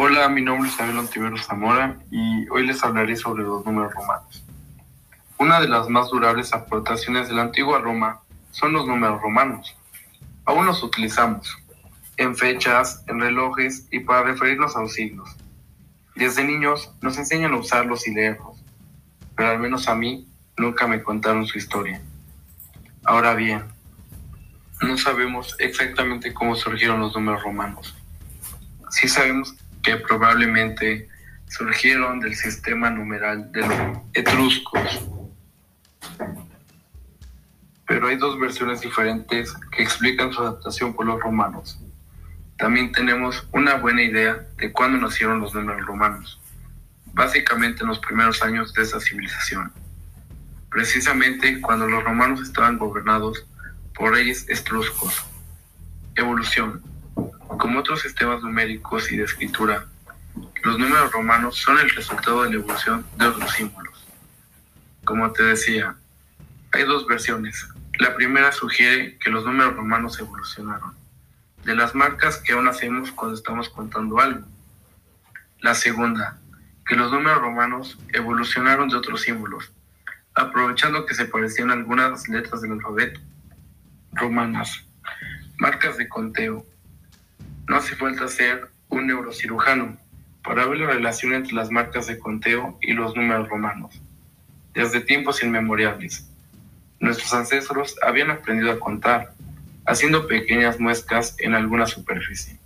Hola, mi nombre es Abel Ontivero Zamora y hoy les hablaré sobre los números romanos. Una de las más durables aportaciones de la antigua Roma son los números romanos. Aún los utilizamos en fechas, en relojes y para referirnos a los siglos. Desde niños nos enseñan a usarlos y leerlos, pero al menos a mí nunca me contaron su historia. Ahora bien, no sabemos exactamente cómo surgieron los números romanos. Sí sabemos que probablemente surgieron del sistema numeral de los etruscos, pero hay dos versiones diferentes que explican su adaptación por los romanos. También tenemos una buena idea de cuándo nacieron los números romanos, básicamente en los primeros años de esa civilización, precisamente cuando los romanos estaban gobernados por reyes etruscos. Evolución. Como otros sistemas numéricos y de escritura, los números romanos son el resultado de la evolución de otros símbolos. Como te decía, hay dos versiones, la primera sugiere que los números romanos evolucionaron, de las marcas que aún hacemos cuando estamos contando algo. La segunda, que los números romanos evolucionaron de otros símbolos, aprovechando que se parecían algunas letras del alfabeto. Romanas, marcas de conteo. No hace falta ser un neurocirujano para ver la relación entre las marcas de conteo y los números romanos, desde tiempos inmemoriales. Nuestros ancestros habían aprendido a contar, haciendo pequeñas muescas en alguna superficie.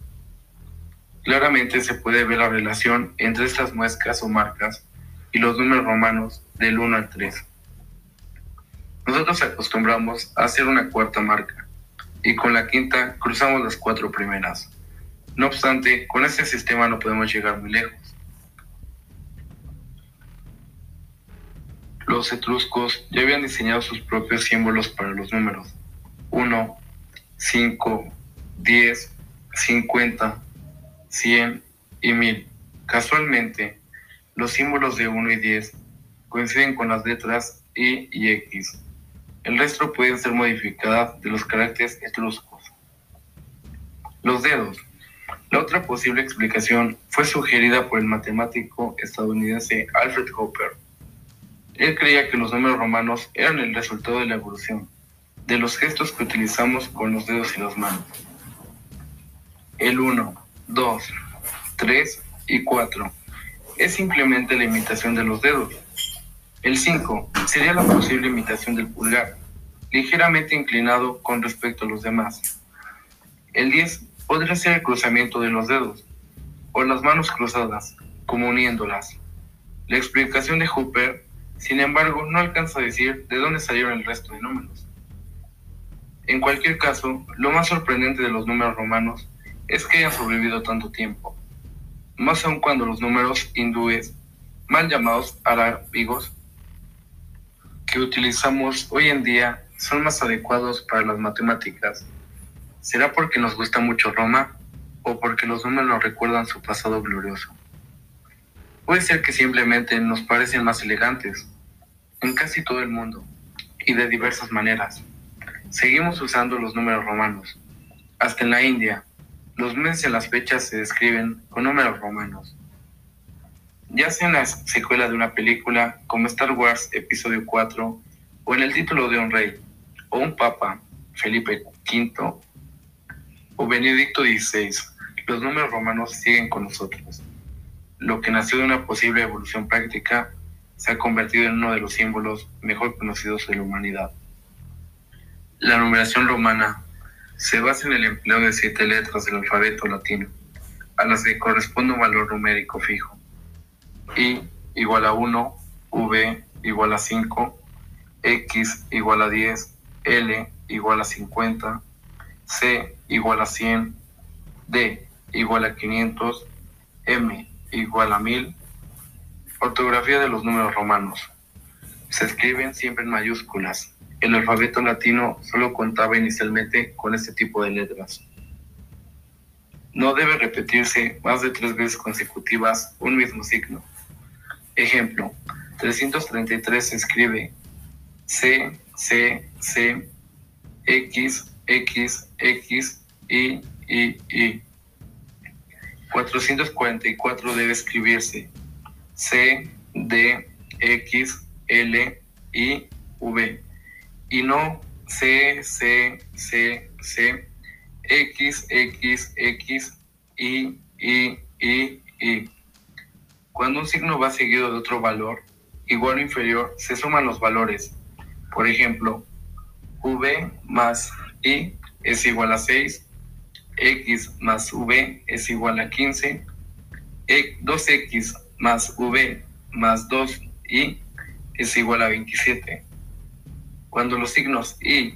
Claramente se puede ver la relación entre estas muescas o marcas y los números romanos del 1 al 3. Nosotros acostumbramos a hacer una cuarta marca y con la quinta cruzamos las cuatro primeras. No obstante, con este sistema no podemos llegar muy lejos. Los etruscos ya habían diseñado sus propios símbolos para los números 1, 5, 10, 50, 100 y 1000. Casualmente, los símbolos de 1 y 10 coinciden con las letras I y X. El resto pueden ser modificadas de los caracteres etruscos. Los dedos. La otra posible explicación fue sugerida por el matemático estadounidense Alfred Hopper él creía que los números romanos eran el resultado de la evolución, de los gestos que utilizamos con los dedos y las manos. El 1, 2, 3 y 4 es simplemente la imitación de los dedos. El 5 sería la posible imitación del pulgar, ligeramente inclinado con respecto a los demás. El 10 podría ser el cruzamiento de los dedos, o las manos cruzadas, como uniéndolas. La explicación de Hooper sin embargo, no alcanza a decir de dónde salieron el resto de números. En cualquier caso, lo más sorprendente de los números romanos es que hayan sobrevivido tanto tiempo, más aún cuando los números hindúes, mal llamados arábigos, que utilizamos hoy en día son más adecuados para las matemáticas. ¿Será porque nos gusta mucho Roma o porque los números nos recuerdan su pasado glorioso? Puede ser que simplemente nos parecen más elegantes en casi todo el mundo y de diversas maneras. Seguimos usando los números romanos. Hasta en la India, los meses y las fechas se describen con números romanos. Ya sea en la secuela de una película como Star Wars Episodio 4 o en el título de un rey o un papa, Felipe V o Benedicto XVI, los números romanos siguen con nosotros. Lo que nació de una posible evolución práctica se ha convertido en uno de los símbolos mejor conocidos de la humanidad. La numeración romana se basa en el empleo de siete letras del alfabeto latino, a las que corresponde un valor numérico fijo. I igual a 1, V igual a 5, X igual a 10, L igual a 50, C igual a 100, D igual a 500, M igual a 1000, Ortografía de los números romanos. Se escriben siempre en mayúsculas. El alfabeto latino solo contaba inicialmente con este tipo de letras. No debe repetirse más de tres veces consecutivas un mismo signo. Ejemplo, 333 se escribe C, C, C, X, X, X, Y, Y, Y. 444 debe escribirse C, D, X, L, I, V y no C, C, C, C, X, X, X, Y, Y, Y, Y. Cuando un signo va seguido de otro valor, igual o inferior, se suman los valores. Por ejemplo, V más Y es igual a 6, X más V es igual a 15, 2X e, más V más 2Y es igual a 27. Cuando los signos Y,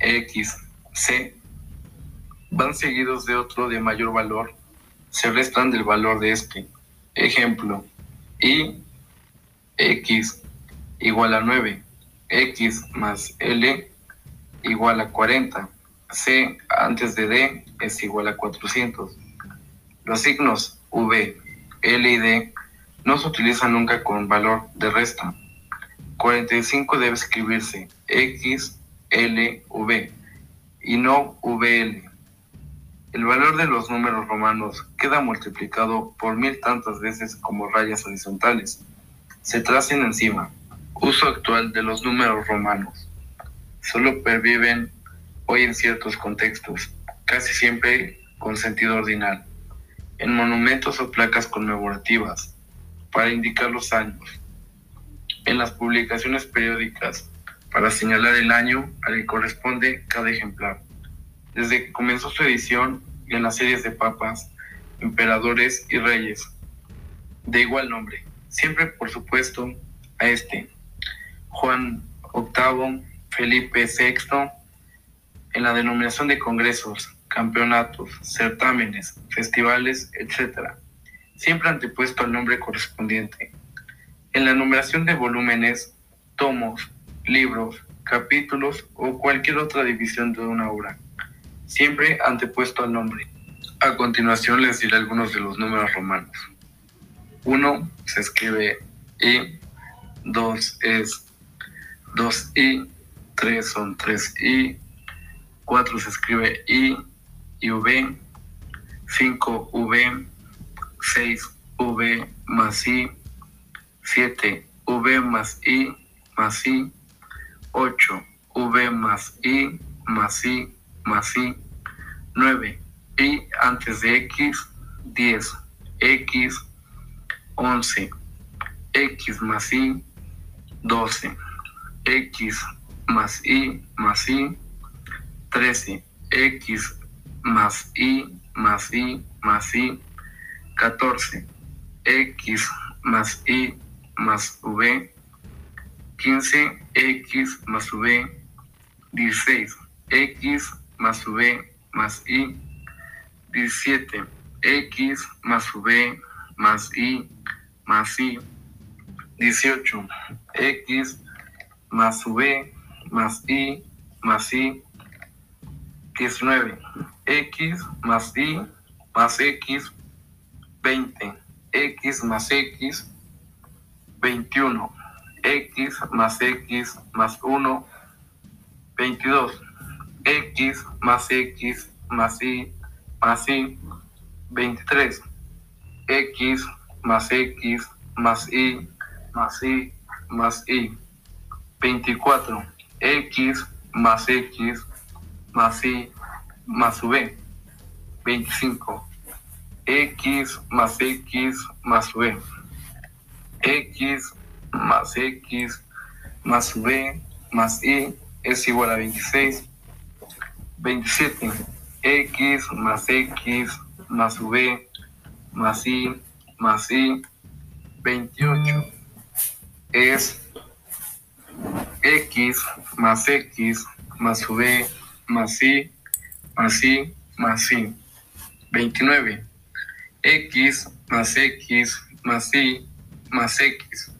X, C van seguidos de otro de mayor valor, se restan del valor de este. Ejemplo, Y, X igual a 9, X más L igual a 40, C antes de D es igual a 400. Los signos V, L y D no se utilizan nunca con valor de resta. 45 debe escribirse X, L, V y no VL. El valor de los números romanos queda multiplicado por mil tantas veces como rayas horizontales. Se tracen encima. Uso actual de los números romanos. Solo perviven hoy en ciertos contextos, casi siempre con sentido ordinal, en monumentos o placas conmemorativas, para indicar los años, en las publicaciones periódicas, para señalar el año al que corresponde cada ejemplar. Desde que comenzó su edición en las series de papas, emperadores y reyes, de igual nombre, siempre por supuesto a este, Juan VIII, Felipe VI, en la denominación de congresos, campeonatos, certámenes, festivales, etc. Siempre antepuesto al nombre correspondiente. En la numeración de volúmenes, tomos, libros, capítulos o cualquier otra división de una obra. Siempre antepuesto al nombre. A continuación les diré algunos de los números romanos. 1 se escribe I, 2 es 2I, 3 son 3I, 4 se escribe I y V, 5 V, 6 V más I, 7 V más I más I, 8 V más I más I más I, 9 I antes de X, 10 X, 11 X más I, 12 X más I más I, 13, X más Y más Y más Y, 14, X más Y más V, 15, X más V, 16, X más V más Y, 17, X más V más Y más Y, 18, X más V más Y más Y, 19. X más Y más X, 20. X más X, 21. X más X más 1, 22. X más X más Y más Y, 23. X más X más Y más Y más Y, 24. X más X más y más v, 25. x más x más v, x más x más v más y es igual a 26. 27. x más x más v más y más y 28 es x más x más v más I, más I, más I. 29. X más X más Y más X.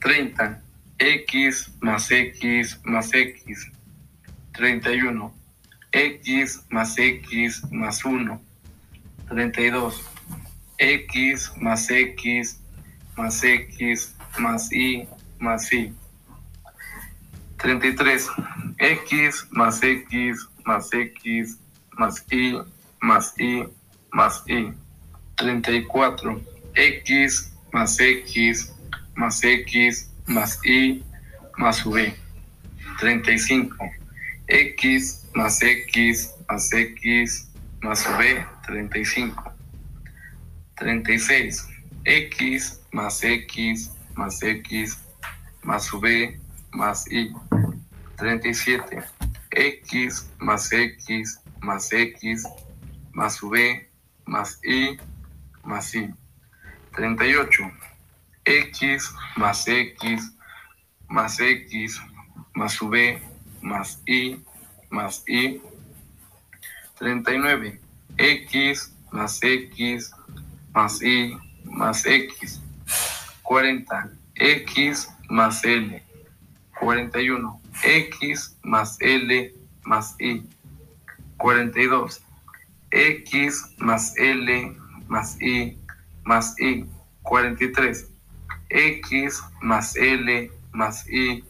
30. X más X más X. 31. X más X más 1. 32. X más X más X más Y más Y. 33. X más X más X más Y más Y más Y. 34. X más X más X más Y más V. 35. X más X más X más V. 35. 36. X más X más X más V más Y. 37. X más X más X más V más Y más Y. 38. X más X más X más V más Y más Y. 39. X más X más Y más X. 40. X más L. 41. X más L más Y. 42. X más L más Y más Y. 43. X más L más Y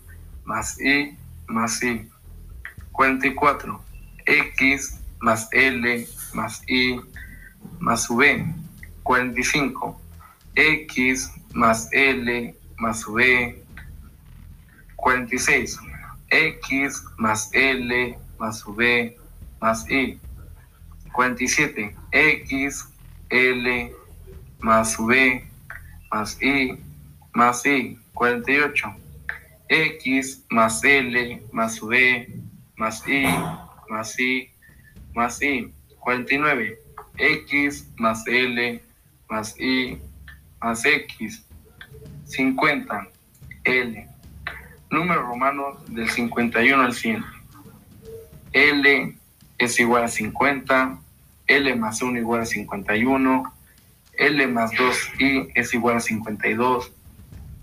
más Y más Y. 44. X más L más Y más V. 45. X más L más V. 46. X más L más V más Y. 47. X, L, más V, más Y, más Y. 48. X, más L, más V, más Y, más Y, más Y. 49. X, más L, más Y, más X. 50. L. Número romano del 51 al 100. L es igual a 50, L más 1 igual a 51, L más 2i es igual a 52,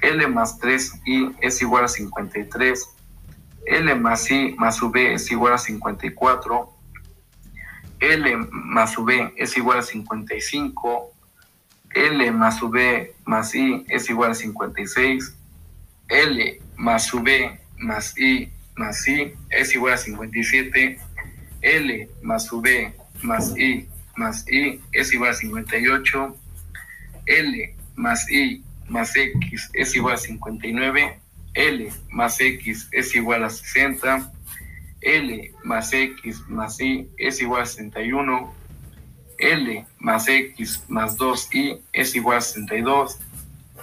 L más 3i es igual a 53, L más i más v es igual a 54, L más v es igual a 55, L más v más i es igual a 56, L más v más i más i es igual a 57, L más V más I más I es igual a 58. L más I más X es igual a 59. L más X es igual a 60. L más X más Y es igual a 61. L más X más 2Y es igual a 62.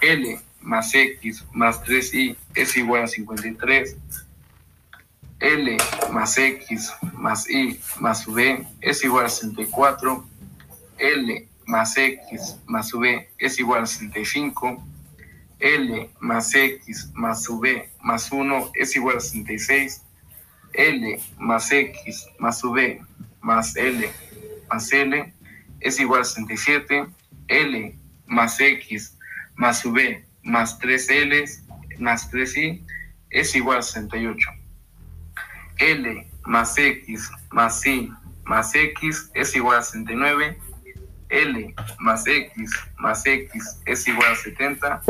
L más X más 3Y es igual a 53. L más X más Y más V es igual a 64. L más X más V es igual a 65. L más X más V más 1 es igual a 66. L más X más V más L más L es igual a 67. L más X más V más 3L más 3Y es igual a 68. L más X más Y más X es igual a 69. L más X más X es igual a 70.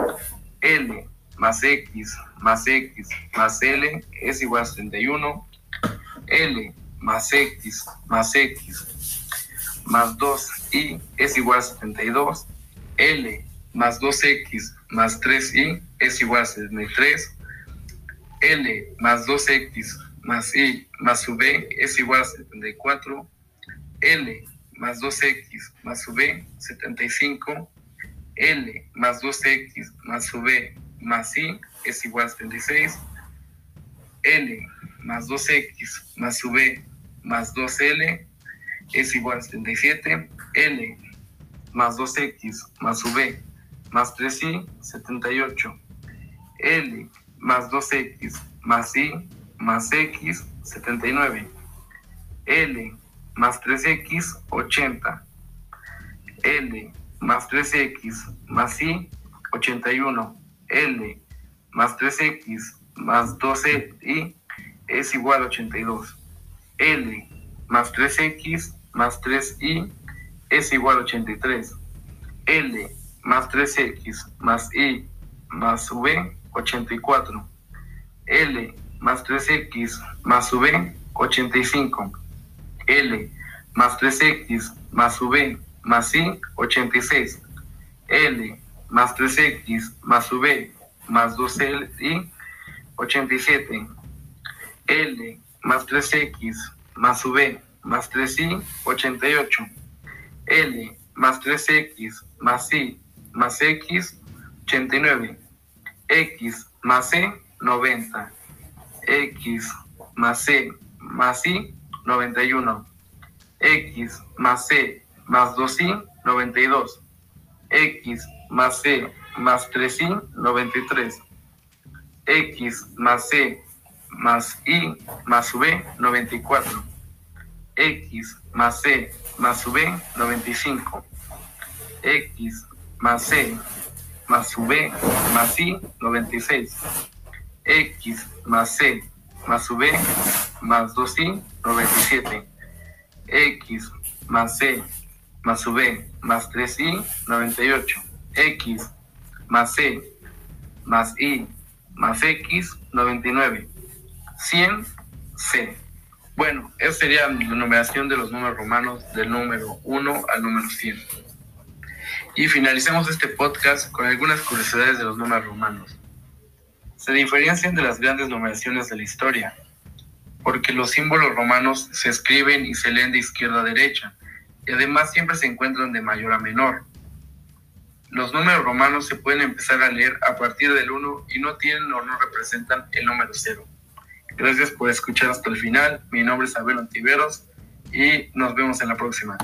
L más X más X más L es igual a 71. L más X más X más 2Y es igual a 72. L más 2X más 3Y es igual a 73. L más 2X más y más v es igual a 74, L más 2x más v 75, L más 2x más v más y es igual a 76, L más 2x más v más 2L es igual a 77, L más 2x más v más 3y 78, L más 2x más y más X, 79. L más 3X, 80. L más 3X más Y, 81. L más 3X más 12Y es igual a 82. L más 3X más 3Y es igual a 83. L más 3X más Y más V, 84. L más 3x más v, 85. L más 3x más v más I, 86. L más 3X más V más 2L, 87. L más 3X más V más 3I, 88. L más 3X más I más X, 89. X más C, 90. X más C más I, 91. X más C más 2I, 92. X más C más 3I, 93. X más C más I más V, 94. X más C más V, 95. X más C más V más I, 96. X más C más V más 2I, 97. X más C más V más 3I, 98. X más C más I más X, 99. 100, C. Bueno, esa sería la numeración de los números romanos del número 1 al número 100. Y finalicemos este podcast con algunas curiosidades de los números romanos. Se diferencian de las grandes numeraciones de la historia, porque los símbolos romanos se escriben y se leen de izquierda a derecha, y además siempre se encuentran de mayor a menor. Los números romanos se pueden empezar a leer a partir del 1 y no tienen o no representan el número 0. Gracias por escuchar hasta el final. Mi nombre es Abel Antiveros y nos vemos en la próxima.